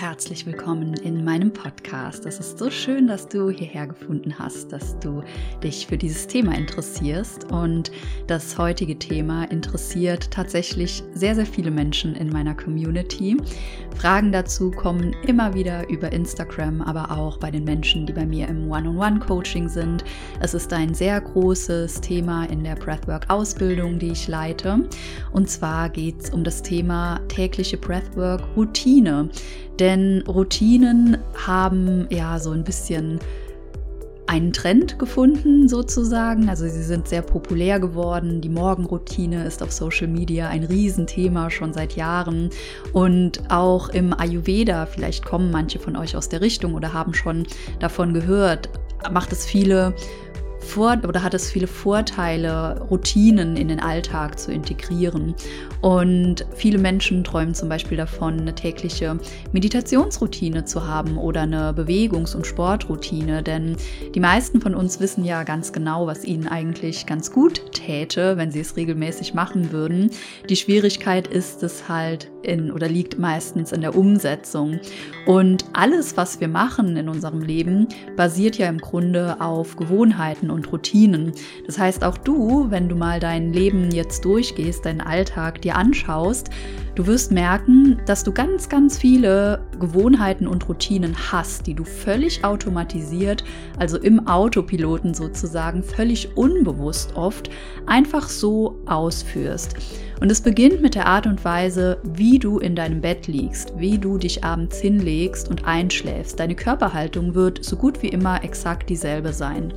herzlich willkommen in meinem Podcast. Es ist so schön, dass du hierher gefunden hast, dass du dich für dieses Thema interessierst. Und das heutige Thema interessiert tatsächlich sehr, sehr viele Menschen in meiner Community. Fragen dazu kommen immer wieder über Instagram, aber auch bei den Menschen, die bei mir im One-on-One-Coaching sind. Es ist ein sehr großes Thema in der Breathwork-Ausbildung, die ich leite. Und zwar geht es um das Thema tägliche Breathwork-Routine. Denn Routinen haben ja so ein bisschen einen Trend gefunden sozusagen. Also sie sind sehr populär geworden. Die Morgenroutine ist auf Social Media ein Riesenthema schon seit Jahren. Und auch im Ayurveda, vielleicht kommen manche von euch aus der Richtung oder haben schon davon gehört, macht es viele vor oder hat es viele Vorteile, Routinen in den Alltag zu integrieren. Und viele Menschen träumen zum Beispiel davon, eine tägliche Meditationsroutine zu haben oder eine Bewegungs- und Sportroutine. Denn die meisten von uns wissen ja ganz genau, was ihnen eigentlich ganz gut täte, wenn sie es regelmäßig machen würden. Die Schwierigkeit ist es halt in oder liegt meistens in der Umsetzung. Und alles, was wir machen in unserem Leben, basiert ja im Grunde auf Gewohnheiten und Routinen. Das heißt, auch du, wenn du mal dein Leben jetzt durchgehst, deinen Alltag dir anschaust, du wirst merken, dass du ganz, ganz viele Gewohnheiten und Routinen hast, die du völlig automatisiert, also im Autopiloten sozusagen, völlig unbewusst oft, einfach so ausführst. Und es beginnt mit der Art und Weise, wie du in deinem Bett liegst, wie du dich abends hinlegst und einschläfst. Deine Körperhaltung wird so gut wie immer exakt dieselbe sein.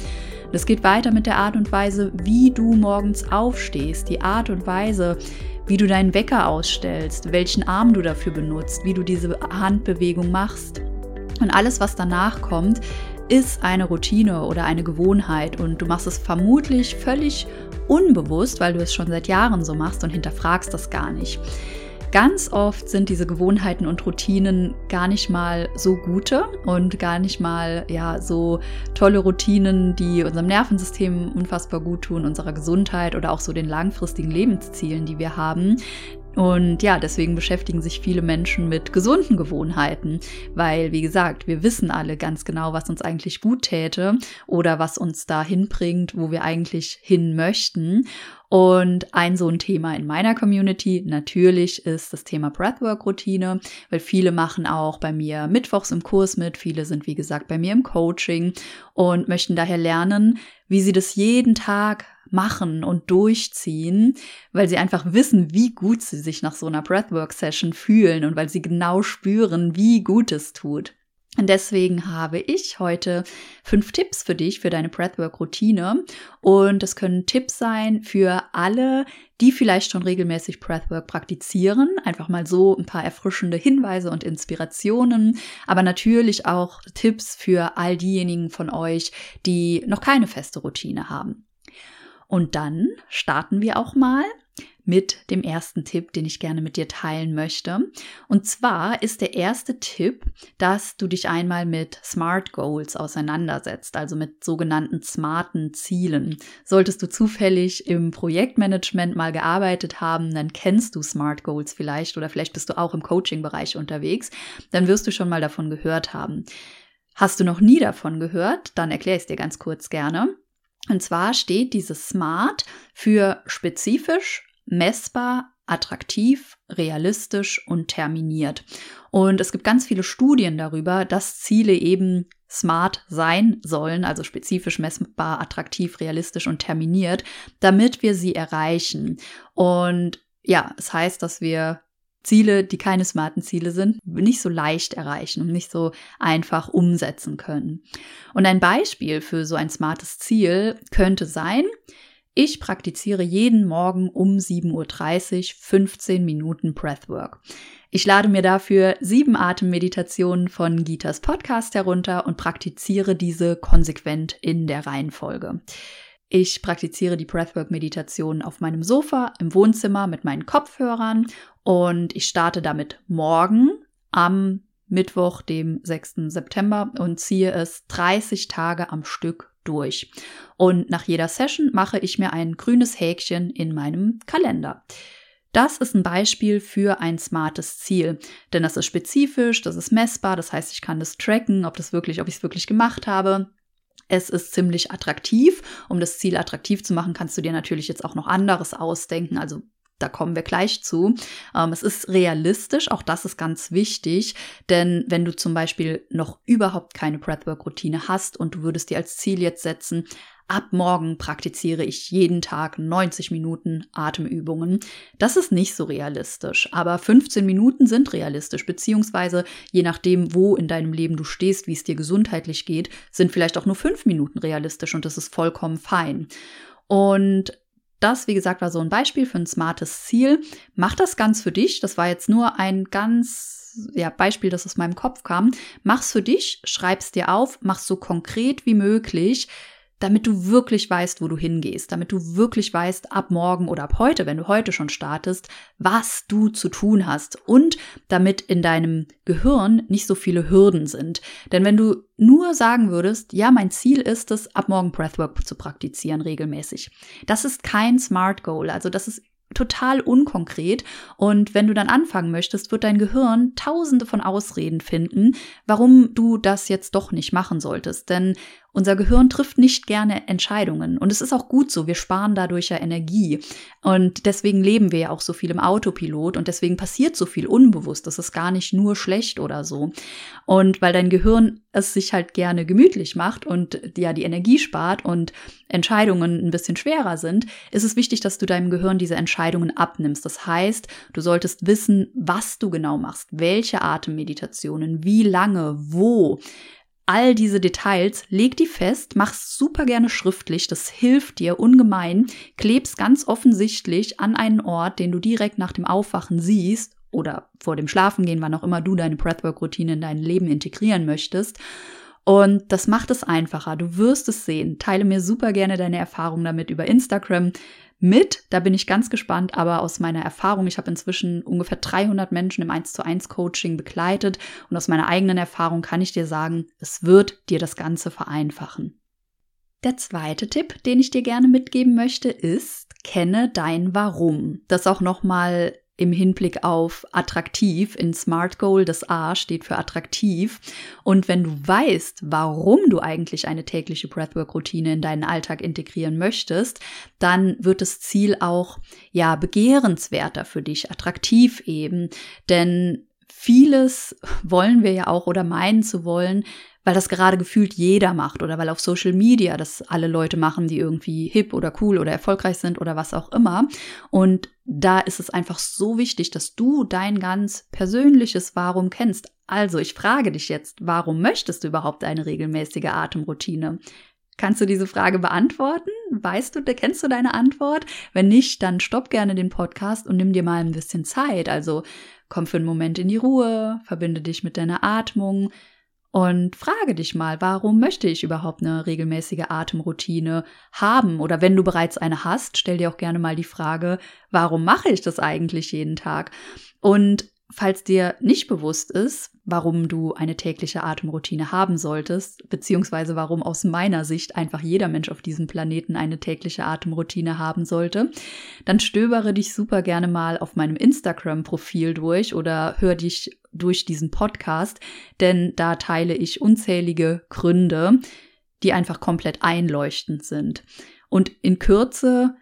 Es geht weiter mit der Art und Weise, wie du morgens aufstehst, die Art und Weise, wie du deinen Wecker ausstellst, welchen Arm du dafür benutzt, wie du diese Handbewegung machst. Und alles, was danach kommt, ist eine Routine oder eine Gewohnheit und du machst es vermutlich völlig unbewusst, weil du es schon seit Jahren so machst und hinterfragst das gar nicht. Ganz oft sind diese Gewohnheiten und Routinen gar nicht mal so gute und gar nicht mal ja so tolle Routinen, die unserem Nervensystem unfassbar gut tun, unserer Gesundheit oder auch so den langfristigen Lebenszielen, die wir haben. Und ja, deswegen beschäftigen sich viele Menschen mit gesunden Gewohnheiten, weil, wie gesagt, wir wissen alle ganz genau, was uns eigentlich gut täte oder was uns dahin bringt, wo wir eigentlich hin möchten. Und ein so ein Thema in meiner Community natürlich ist das Thema Breathwork-Routine, weil viele machen auch bei mir mittwochs im Kurs mit, viele sind wie gesagt bei mir im Coaching und möchten daher lernen, wie sie das jeden Tag machen und durchziehen, weil sie einfach wissen, wie gut sie sich nach so einer Breathwork-Session fühlen und weil sie genau spüren, wie gut es tut. Und deswegen habe ich heute fünf Tipps für dich für deine Breathwork-Routine. Und das können Tipps sein für alle, die vielleicht schon regelmäßig Breathwork praktizieren. Einfach mal so ein paar erfrischende Hinweise und Inspirationen. Aber natürlich auch Tipps für all diejenigen von euch, die noch keine feste Routine haben. Und dann starten wir auch mal mit dem ersten Tipp, den ich gerne mit dir teilen möchte. Und zwar ist der erste Tipp, dass du dich einmal mit Smart Goals auseinandersetzt, also mit sogenannten smarten Zielen. Solltest du zufällig im Projektmanagement mal gearbeitet haben, dann kennst du Smart Goals vielleicht oder vielleicht bist du auch im Coaching-Bereich unterwegs, dann wirst du schon mal davon gehört haben. Hast du noch nie davon gehört? Dann erkläre ich es dir ganz kurz gerne. Und zwar steht dieses SMART für spezifisch, messbar, attraktiv, realistisch und terminiert. Und es gibt ganz viele Studien darüber, dass Ziele eben smart sein sollen, also spezifisch, messbar, attraktiv, realistisch und terminiert, damit wir sie erreichen. Und ja, es heißt, dass wir Ziele, die keine smarten Ziele sind, nicht so leicht erreichen und nicht so einfach umsetzen können. Und ein Beispiel für so ein smartes Ziel könnte sein, ich praktiziere jeden Morgen um 7.30 Uhr 15 Minuten Breathwork. Ich lade mir dafür sieben Atemmeditationen von Gitas Podcast herunter und praktiziere diese konsequent in der Reihenfolge. Ich praktiziere die Breathwork-Meditation auf meinem Sofa im Wohnzimmer mit meinen Kopfhörern und ich starte damit morgen am Mittwoch, dem 6. September und ziehe es 30 Tage am Stück durch. Und nach jeder Session mache ich mir ein grünes Häkchen in meinem Kalender. Das ist ein Beispiel für ein smartes Ziel, denn das ist spezifisch, das ist messbar, das heißt, ich kann das tracken, ob das wirklich, ob ich es wirklich gemacht habe. Es ist ziemlich attraktiv. Um das Ziel attraktiv zu machen, kannst du dir natürlich jetzt auch noch anderes ausdenken. Also da kommen wir gleich zu. Ähm, es ist realistisch, auch das ist ganz wichtig, denn wenn du zum Beispiel noch überhaupt keine Breathwork-Routine hast und du würdest dir als Ziel jetzt setzen, ab morgen praktiziere ich jeden Tag 90 Minuten Atemübungen. Das ist nicht so realistisch, aber 15 Minuten sind realistisch, beziehungsweise je nachdem, wo in deinem Leben du stehst, wie es dir gesundheitlich geht, sind vielleicht auch nur 5 Minuten realistisch und das ist vollkommen fein. Und das, wie gesagt, war so ein Beispiel für ein smartes Ziel. Mach das ganz für dich. Das war jetzt nur ein ganz ja, Beispiel, das aus meinem Kopf kam. Mach's für dich, schreib's dir auf, mach's so konkret wie möglich damit du wirklich weißt, wo du hingehst, damit du wirklich weißt, ab morgen oder ab heute, wenn du heute schon startest, was du zu tun hast und damit in deinem Gehirn nicht so viele Hürden sind. Denn wenn du nur sagen würdest, ja, mein Ziel ist es, ab morgen Breathwork zu praktizieren regelmäßig. Das ist kein Smart Goal. Also das ist total unkonkret. Und wenn du dann anfangen möchtest, wird dein Gehirn tausende von Ausreden finden, warum du das jetzt doch nicht machen solltest. Denn unser Gehirn trifft nicht gerne Entscheidungen. Und es ist auch gut so. Wir sparen dadurch ja Energie. Und deswegen leben wir ja auch so viel im Autopilot und deswegen passiert so viel unbewusst. Das ist gar nicht nur schlecht oder so. Und weil dein Gehirn es sich halt gerne gemütlich macht und ja die Energie spart und Entscheidungen ein bisschen schwerer sind, ist es wichtig, dass du deinem Gehirn diese Entscheidungen abnimmst. Das heißt, du solltest wissen, was du genau machst, welche Atemmeditationen, wie lange, wo all diese Details, leg die fest, mach's super gerne schriftlich, das hilft dir ungemein, klebst ganz offensichtlich an einen Ort, den du direkt nach dem Aufwachen siehst oder vor dem Schlafengehen, wann auch immer du deine Breathwork-Routine in dein Leben integrieren möchtest. Und das macht es einfacher. Du wirst es sehen. Teile mir super gerne deine Erfahrungen damit über Instagram mit. Da bin ich ganz gespannt, aber aus meiner Erfahrung, ich habe inzwischen ungefähr 300 Menschen im 1 zu 1 Coaching begleitet und aus meiner eigenen Erfahrung kann ich dir sagen, es wird dir das Ganze vereinfachen. Der zweite Tipp, den ich dir gerne mitgeben möchte, ist, kenne dein Warum. Das auch nochmal im Hinblick auf attraktiv. In Smart Goal, das A steht für attraktiv. Und wenn du weißt, warum du eigentlich eine tägliche Breathwork-Routine in deinen Alltag integrieren möchtest, dann wird das Ziel auch, ja, begehrenswerter für dich, attraktiv eben. Denn vieles wollen wir ja auch oder meinen zu wollen, weil das gerade gefühlt jeder macht oder weil auf Social Media das alle Leute machen, die irgendwie hip oder cool oder erfolgreich sind oder was auch immer. Und da ist es einfach so wichtig, dass du dein ganz persönliches Warum kennst. Also ich frage dich jetzt, warum möchtest du überhaupt eine regelmäßige Atemroutine? Kannst du diese Frage beantworten? Weißt du, kennst du deine Antwort? Wenn nicht, dann stopp gerne den Podcast und nimm dir mal ein bisschen Zeit. Also komm für einen Moment in die Ruhe, verbinde dich mit deiner Atmung, und frage dich mal, warum möchte ich überhaupt eine regelmäßige Atemroutine haben? Oder wenn du bereits eine hast, stell dir auch gerne mal die Frage, warum mache ich das eigentlich jeden Tag? Und falls dir nicht bewusst ist, warum du eine tägliche Atemroutine haben solltest, beziehungsweise warum aus meiner Sicht einfach jeder Mensch auf diesem Planeten eine tägliche Atemroutine haben sollte, dann stöbere dich super gerne mal auf meinem Instagram-Profil durch oder hör dich durch diesen Podcast, denn da teile ich unzählige Gründe, die einfach komplett einleuchtend sind. Und in Kürze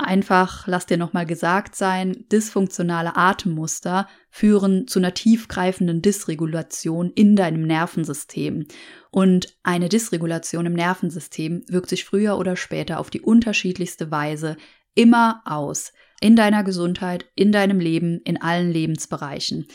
einfach, lass dir nochmal gesagt sein, dysfunktionale Atemmuster führen zu einer tiefgreifenden Dysregulation in deinem Nervensystem. Und eine Dysregulation im Nervensystem wirkt sich früher oder später auf die unterschiedlichste Weise immer aus. In deiner Gesundheit, in deinem Leben, in allen Lebensbereichen.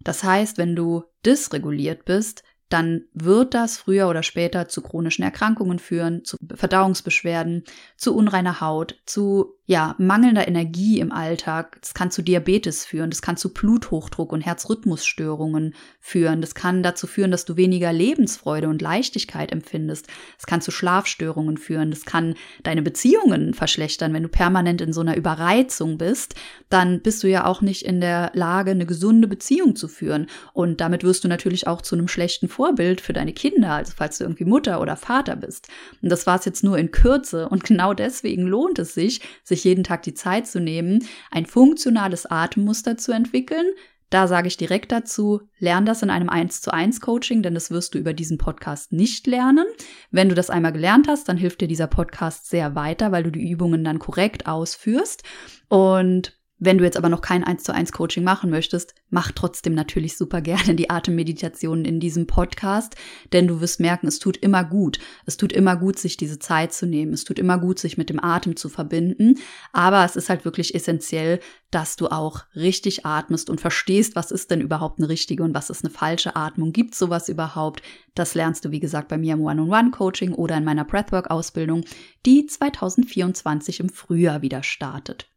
Das heißt, wenn du dysreguliert bist, dann wird das früher oder später zu chronischen Erkrankungen führen, zu Verdauungsbeschwerden, zu unreiner Haut, zu ja, mangelnder Energie im Alltag. Das kann zu Diabetes führen, das kann zu Bluthochdruck und Herzrhythmusstörungen führen. Das kann dazu führen, dass du weniger Lebensfreude und Leichtigkeit empfindest. Es kann zu Schlafstörungen führen. Das kann deine Beziehungen verschlechtern. Wenn du permanent in so einer Überreizung bist, dann bist du ja auch nicht in der Lage, eine gesunde Beziehung zu führen. Und damit wirst du natürlich auch zu einem schlechten Vorbild für deine Kinder, also falls du irgendwie Mutter oder Vater bist. Und das war es jetzt nur in Kürze. Und genau deswegen lohnt es sich, sich sich jeden Tag die Zeit zu nehmen, ein funktionales Atemmuster zu entwickeln, da sage ich direkt dazu, lern das in einem 1 zu 1 Coaching, denn das wirst du über diesen Podcast nicht lernen. Wenn du das einmal gelernt hast, dann hilft dir dieser Podcast sehr weiter, weil du die Übungen dann korrekt ausführst. Und wenn du jetzt aber noch kein 1 zu 1 Coaching machen möchtest, mach trotzdem natürlich super gerne die Atemmeditationen in diesem Podcast, denn du wirst merken, es tut immer gut. Es tut immer gut, sich diese Zeit zu nehmen. Es tut immer gut, sich mit dem Atem zu verbinden. Aber es ist halt wirklich essentiell, dass du auch richtig atmest und verstehst, was ist denn überhaupt eine richtige und was ist eine falsche Atmung. Gibt sowas überhaupt? Das lernst du, wie gesagt, bei mir im One-on-One-Coaching oder in meiner Breathwork-Ausbildung, die 2024 im Frühjahr wieder startet.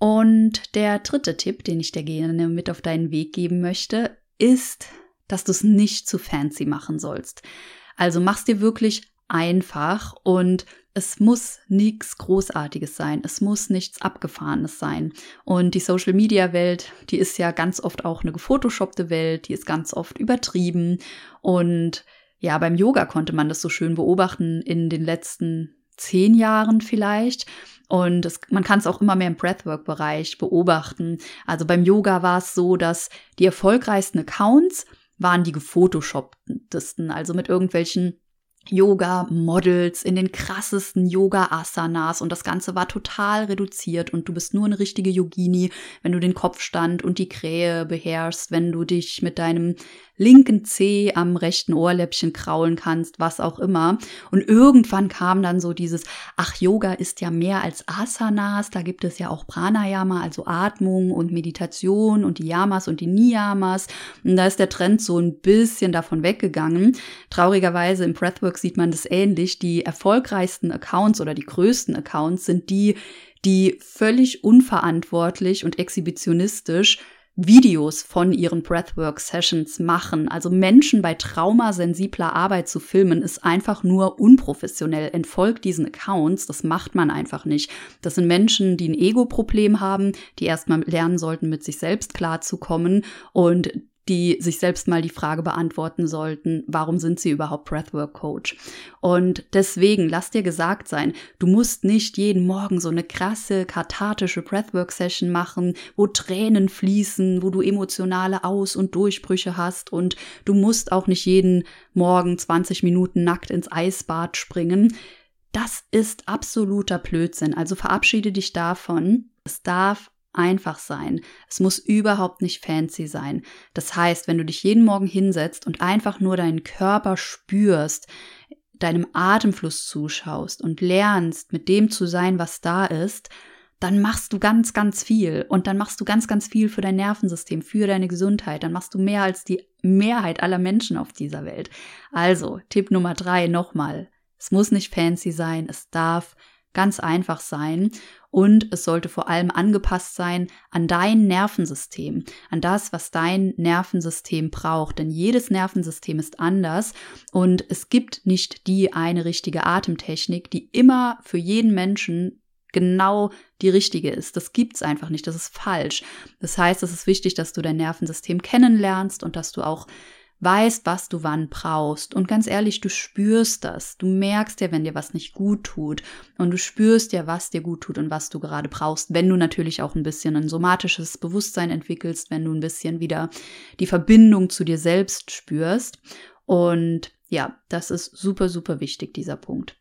Und der dritte Tipp, den ich dir gerne mit auf deinen Weg geben möchte, ist, dass du es nicht zu fancy machen sollst. Also mach's dir wirklich einfach und es muss nichts Großartiges sein. Es muss nichts Abgefahrenes sein. Und die Social Media Welt, die ist ja ganz oft auch eine gefotoshoppte Welt, die ist ganz oft übertrieben. Und ja, beim Yoga konnte man das so schön beobachten in den letzten zehn Jahren vielleicht. Und es, man kann es auch immer mehr im Breathwork-Bereich beobachten. Also beim Yoga war es so, dass die erfolgreichsten Accounts waren die gefotoshopptesten, also mit irgendwelchen Yoga-Models in den krassesten Yoga-Asanas und das Ganze war total reduziert und du bist nur eine richtige Yogini, wenn du den Kopfstand und die Krähe beherrschst, wenn du dich mit deinem linken Zeh am rechten Ohrläppchen kraulen kannst, was auch immer. Und irgendwann kam dann so dieses, ach, Yoga ist ja mehr als Asanas, da gibt es ja auch Pranayama, also Atmung und Meditation und die Yamas und die Niyamas. Und da ist der Trend so ein bisschen davon weggegangen. Traurigerweise im Breathwork sieht man das ähnlich. Die erfolgreichsten Accounts oder die größten Accounts sind die, die völlig unverantwortlich und exhibitionistisch Videos von ihren Breathwork-Sessions machen. Also Menschen bei traumasensibler Arbeit zu filmen, ist einfach nur unprofessionell. Entfolgt diesen Accounts, das macht man einfach nicht. Das sind Menschen, die ein Ego-Problem haben, die erstmal lernen sollten, mit sich selbst klarzukommen und die sich selbst mal die Frage beantworten sollten, warum sind sie überhaupt Breathwork Coach? Und deswegen lass dir gesagt sein, du musst nicht jeden Morgen so eine krasse kathartische Breathwork Session machen, wo Tränen fließen, wo du emotionale Aus- und Durchbrüche hast und du musst auch nicht jeden Morgen 20 Minuten nackt ins Eisbad springen. Das ist absoluter Blödsinn. Also verabschiede dich davon. Es darf einfach sein. Es muss überhaupt nicht fancy sein. Das heißt, wenn du dich jeden Morgen hinsetzt und einfach nur deinen Körper spürst, deinem Atemfluss zuschaust und lernst, mit dem zu sein, was da ist, dann machst du ganz, ganz viel. Und dann machst du ganz, ganz viel für dein Nervensystem, für deine Gesundheit. Dann machst du mehr als die Mehrheit aller Menschen auf dieser Welt. Also, Tipp Nummer drei nochmal. Es muss nicht fancy sein. Es darf ganz einfach sein und es sollte vor allem angepasst sein an dein Nervensystem, an das, was dein Nervensystem braucht. Denn jedes Nervensystem ist anders und es gibt nicht die eine richtige Atemtechnik, die immer für jeden Menschen genau die richtige ist. Das gibt's einfach nicht. Das ist falsch. Das heißt, es ist wichtig, dass du dein Nervensystem kennenlernst und dass du auch weißt, was du wann brauchst. Und ganz ehrlich, du spürst das. Du merkst ja, wenn dir was nicht gut tut. Und du spürst ja, was dir gut tut und was du gerade brauchst. Wenn du natürlich auch ein bisschen ein somatisches Bewusstsein entwickelst, wenn du ein bisschen wieder die Verbindung zu dir selbst spürst. Und ja, das ist super, super wichtig, dieser Punkt.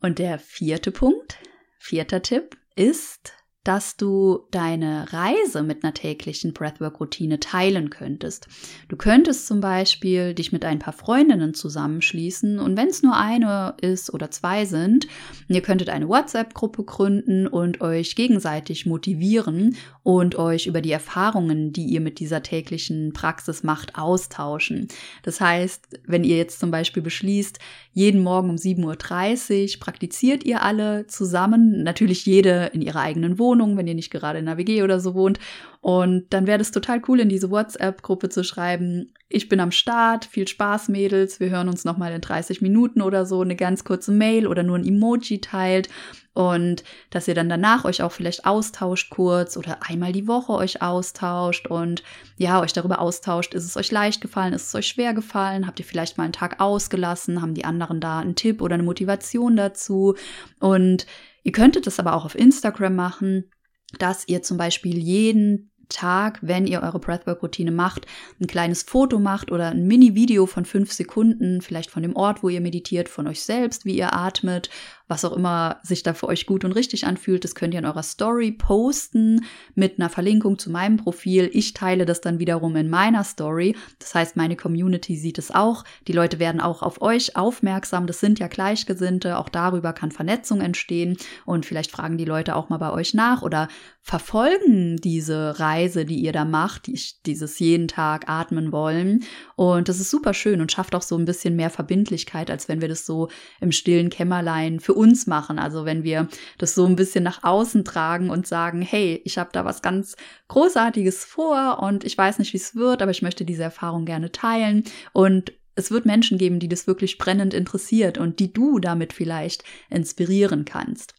Und der vierte Punkt, vierter Tipp ist, dass du deine Reise mit einer täglichen Breathwork-Routine teilen könntest. Du könntest zum Beispiel dich mit ein paar Freundinnen zusammenschließen und wenn es nur eine ist oder zwei sind, ihr könntet eine WhatsApp-Gruppe gründen und euch gegenseitig motivieren und euch über die Erfahrungen, die ihr mit dieser täglichen Praxis macht, austauschen. Das heißt, wenn ihr jetzt zum Beispiel beschließt, jeden Morgen um 7.30 Uhr praktiziert ihr alle zusammen, natürlich jede in ihrer eigenen Wohnung, wenn ihr nicht gerade in einer WG oder so wohnt. Und dann wäre das total cool, in diese WhatsApp-Gruppe zu schreiben, ich bin am Start, viel Spaß, Mädels, wir hören uns nochmal in 30 Minuten oder so, eine ganz kurze Mail oder nur ein Emoji teilt und dass ihr dann danach euch auch vielleicht austauscht kurz oder einmal die Woche euch austauscht. Und ja, euch darüber austauscht, ist es euch leicht gefallen, ist es euch schwer gefallen, habt ihr vielleicht mal einen Tag ausgelassen, haben die anderen da einen Tipp oder eine Motivation dazu? Und ihr könntet es aber auch auf Instagram machen, dass ihr zum Beispiel jeden Tag, wenn ihr eure Breathwork-Routine macht, ein kleines Foto macht oder ein Mini-Video von fünf Sekunden, vielleicht von dem Ort, wo ihr meditiert, von euch selbst, wie ihr atmet was auch immer sich da für euch gut und richtig anfühlt, das könnt ihr in eurer Story posten mit einer Verlinkung zu meinem Profil. Ich teile das dann wiederum in meiner Story. Das heißt, meine Community sieht es auch. Die Leute werden auch auf euch aufmerksam. Das sind ja Gleichgesinnte. Auch darüber kann Vernetzung entstehen. Und vielleicht fragen die Leute auch mal bei euch nach oder verfolgen diese Reise, die ihr da macht, dieses jeden Tag atmen wollen. Und das ist super schön und schafft auch so ein bisschen mehr Verbindlichkeit, als wenn wir das so im stillen Kämmerlein für uns machen. Also wenn wir das so ein bisschen nach außen tragen und sagen, hey, ich habe da was ganz Großartiges vor und ich weiß nicht, wie es wird, aber ich möchte diese Erfahrung gerne teilen und es wird Menschen geben, die das wirklich brennend interessiert und die du damit vielleicht inspirieren kannst.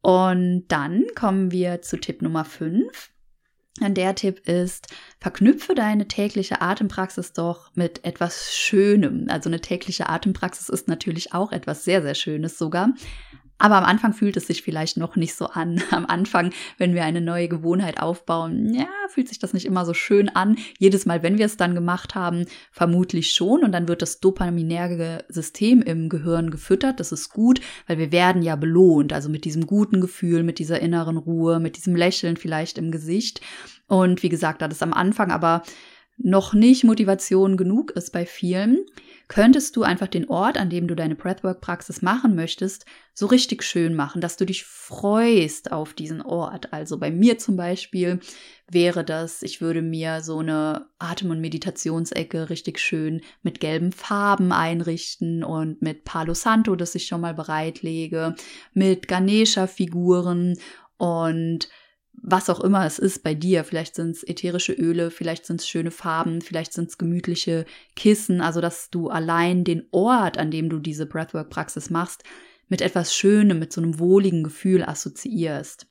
Und dann kommen wir zu Tipp Nummer 5. Der Tipp ist, verknüpfe deine tägliche Atempraxis doch mit etwas Schönem. Also eine tägliche Atempraxis ist natürlich auch etwas sehr, sehr Schönes sogar. Aber am Anfang fühlt es sich vielleicht noch nicht so an. Am Anfang, wenn wir eine neue Gewohnheit aufbauen, ja, fühlt sich das nicht immer so schön an. Jedes Mal, wenn wir es dann gemacht haben, vermutlich schon. Und dann wird das dopaminäre System im Gehirn gefüttert. Das ist gut, weil wir werden ja belohnt. Also mit diesem guten Gefühl, mit dieser inneren Ruhe, mit diesem Lächeln vielleicht im Gesicht. Und wie gesagt, da das am Anfang aber noch nicht Motivation genug ist bei vielen, könntest du einfach den Ort, an dem du deine Breathwork-Praxis machen möchtest, so richtig schön machen, dass du dich freust auf diesen Ort. Also bei mir zum Beispiel wäre das, ich würde mir so eine Atem- und Meditationsecke richtig schön mit gelben Farben einrichten und mit Palo Santo, das ich schon mal bereitlege, mit Ganesha-Figuren und was auch immer es ist bei dir. Vielleicht sind es ätherische Öle, vielleicht sind es schöne Farben, vielleicht sind es gemütliche Kissen. Also, dass du allein den Ort, an dem du diese Breathwork-Praxis machst, mit etwas Schönem, mit so einem wohligen Gefühl assoziierst.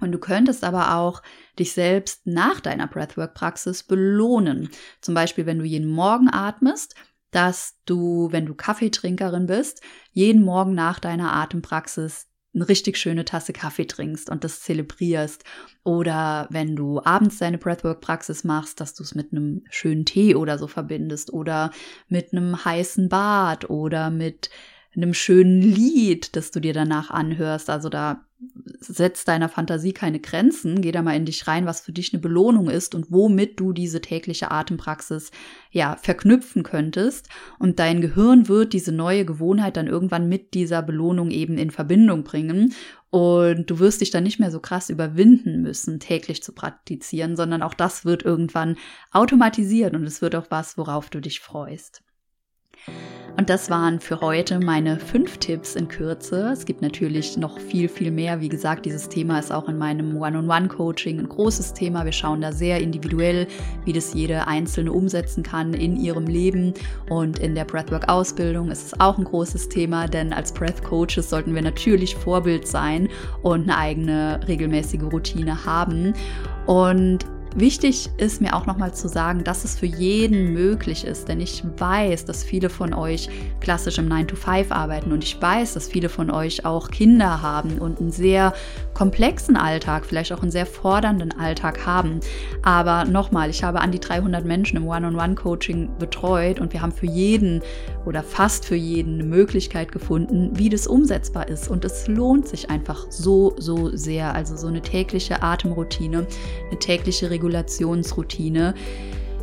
Und du könntest aber auch dich selbst nach deiner Breathwork-Praxis belohnen. Zum Beispiel, wenn du jeden Morgen atmest, dass du, wenn du Kaffeetrinkerin bist, jeden Morgen nach deiner Atempraxis eine richtig schöne Tasse Kaffee trinkst und das zelebrierst. Oder wenn du abends deine Breathwork-Praxis machst, dass du es mit einem schönen Tee oder so verbindest. Oder mit einem heißen Bad oder mit einem schönen Lied, das du dir danach anhörst. Also da setzt deiner Fantasie keine Grenzen. Geh da mal in dich rein, was für dich eine Belohnung ist und womit du diese tägliche Atempraxis ja verknüpfen könntest. Und dein Gehirn wird diese neue Gewohnheit dann irgendwann mit dieser Belohnung eben in Verbindung bringen. Und du wirst dich dann nicht mehr so krass überwinden müssen, täglich zu praktizieren, sondern auch das wird irgendwann automatisiert und es wird auch was, worauf du dich freust. Und das waren für heute meine fünf Tipps in Kürze. Es gibt natürlich noch viel, viel mehr. Wie gesagt, dieses Thema ist auch in meinem One-on-One-Coaching ein großes Thema. Wir schauen da sehr individuell, wie das jede Einzelne umsetzen kann in ihrem Leben. Und in der Breathwork-Ausbildung ist es auch ein großes Thema, denn als Breath-Coaches sollten wir natürlich Vorbild sein und eine eigene regelmäßige Routine haben. Und Wichtig ist mir auch nochmal zu sagen, dass es für jeden möglich ist, denn ich weiß, dass viele von euch klassisch im 9-to-5 arbeiten und ich weiß, dass viele von euch auch Kinder haben und einen sehr komplexen Alltag, vielleicht auch einen sehr fordernden Alltag haben. Aber nochmal, ich habe an die 300 Menschen im One-on-One-Coaching betreut und wir haben für jeden oder fast für jeden eine Möglichkeit gefunden, wie das umsetzbar ist. Und es lohnt sich einfach so, so sehr. Also so eine tägliche Atemroutine, eine tägliche Regulationsroutine.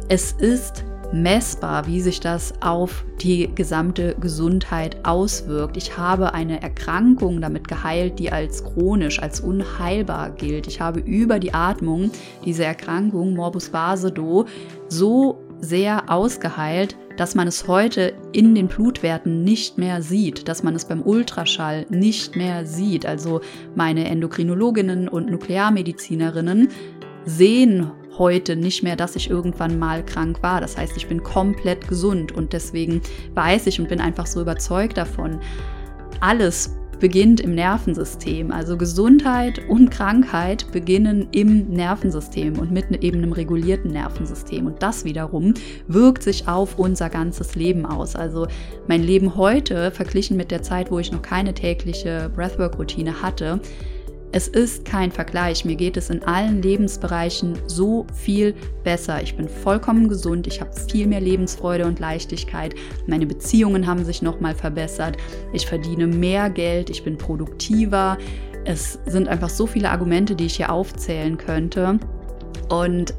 Es ist messbar, wie sich das auf die gesamte Gesundheit auswirkt. Ich habe eine Erkrankung damit geheilt, die als chronisch, als unheilbar gilt. Ich habe über die Atmung diese Erkrankung Morbus Basedow so sehr ausgeheilt, dass man es heute in den Blutwerten nicht mehr sieht, dass man es beim Ultraschall nicht mehr sieht. Also meine Endokrinologinnen und Nuklearmedizinerinnen sehen heute nicht mehr, dass ich irgendwann mal krank war. Das heißt, ich bin komplett gesund und deswegen weiß ich und bin einfach so überzeugt davon, alles beginnt im Nervensystem. Also Gesundheit und Krankheit beginnen im Nervensystem und mit eben einem regulierten Nervensystem. Und das wiederum wirkt sich auf unser ganzes Leben aus. Also mein Leben heute, verglichen mit der Zeit, wo ich noch keine tägliche Breathwork-Routine hatte, es ist kein Vergleich. Mir geht es in allen Lebensbereichen so viel besser. Ich bin vollkommen gesund. Ich habe viel mehr Lebensfreude und Leichtigkeit. Meine Beziehungen haben sich nochmal verbessert. Ich verdiene mehr Geld. Ich bin produktiver. Es sind einfach so viele Argumente, die ich hier aufzählen könnte. Und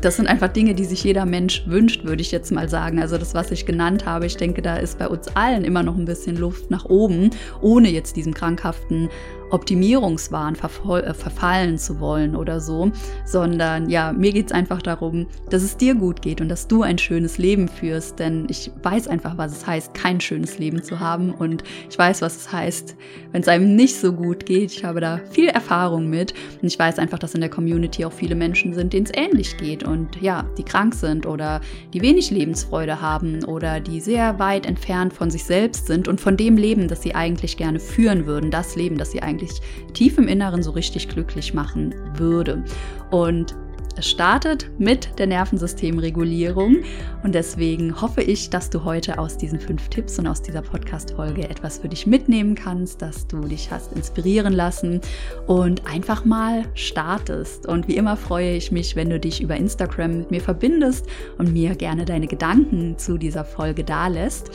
das sind einfach Dinge, die sich jeder Mensch wünscht, würde ich jetzt mal sagen. Also das, was ich genannt habe, ich denke, da ist bei uns allen immer noch ein bisschen Luft nach oben, ohne jetzt diesen krankhaften Optimierungswahn äh, verfallen zu wollen oder so, sondern ja, mir geht es einfach darum, dass es dir gut geht und dass du ein schönes Leben führst, denn ich weiß einfach, was es heißt, kein schönes Leben zu haben und ich weiß, was es heißt, wenn es einem nicht so gut geht. Ich habe da viel Erfahrung mit und ich weiß einfach, dass in der Community auch viele Menschen sind, denen es ähnlich geht und ja, die krank sind oder die wenig Lebensfreude haben oder die sehr weit entfernt von sich selbst sind und von dem Leben, das sie eigentlich gerne führen würden, das Leben, das sie eigentlich eigentlich tief im Inneren so richtig glücklich machen würde. Und es startet mit der Nervensystemregulierung und deswegen hoffe ich, dass du heute aus diesen fünf Tipps und aus dieser Podcast-Folge etwas für dich mitnehmen kannst, dass du dich hast inspirieren lassen und einfach mal startest. Und wie immer freue ich mich, wenn du dich über Instagram mit mir verbindest und mir gerne deine Gedanken zu dieser Folge dalässt.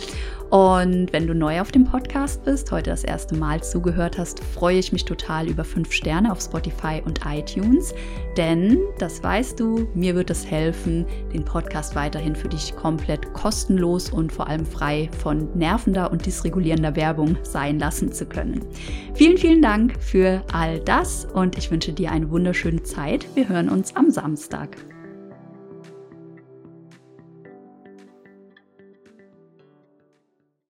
Und wenn du neu auf dem Podcast bist, heute das erste Mal zugehört hast, freue ich mich total über fünf Sterne auf Spotify und iTunes. Denn, das weißt du, mir wird es helfen, den Podcast weiterhin für dich komplett kostenlos und vor allem frei von nervender und dysregulierender Werbung sein lassen zu können. Vielen, vielen Dank für all das und ich wünsche dir eine wunderschöne Zeit. Wir hören uns am Samstag.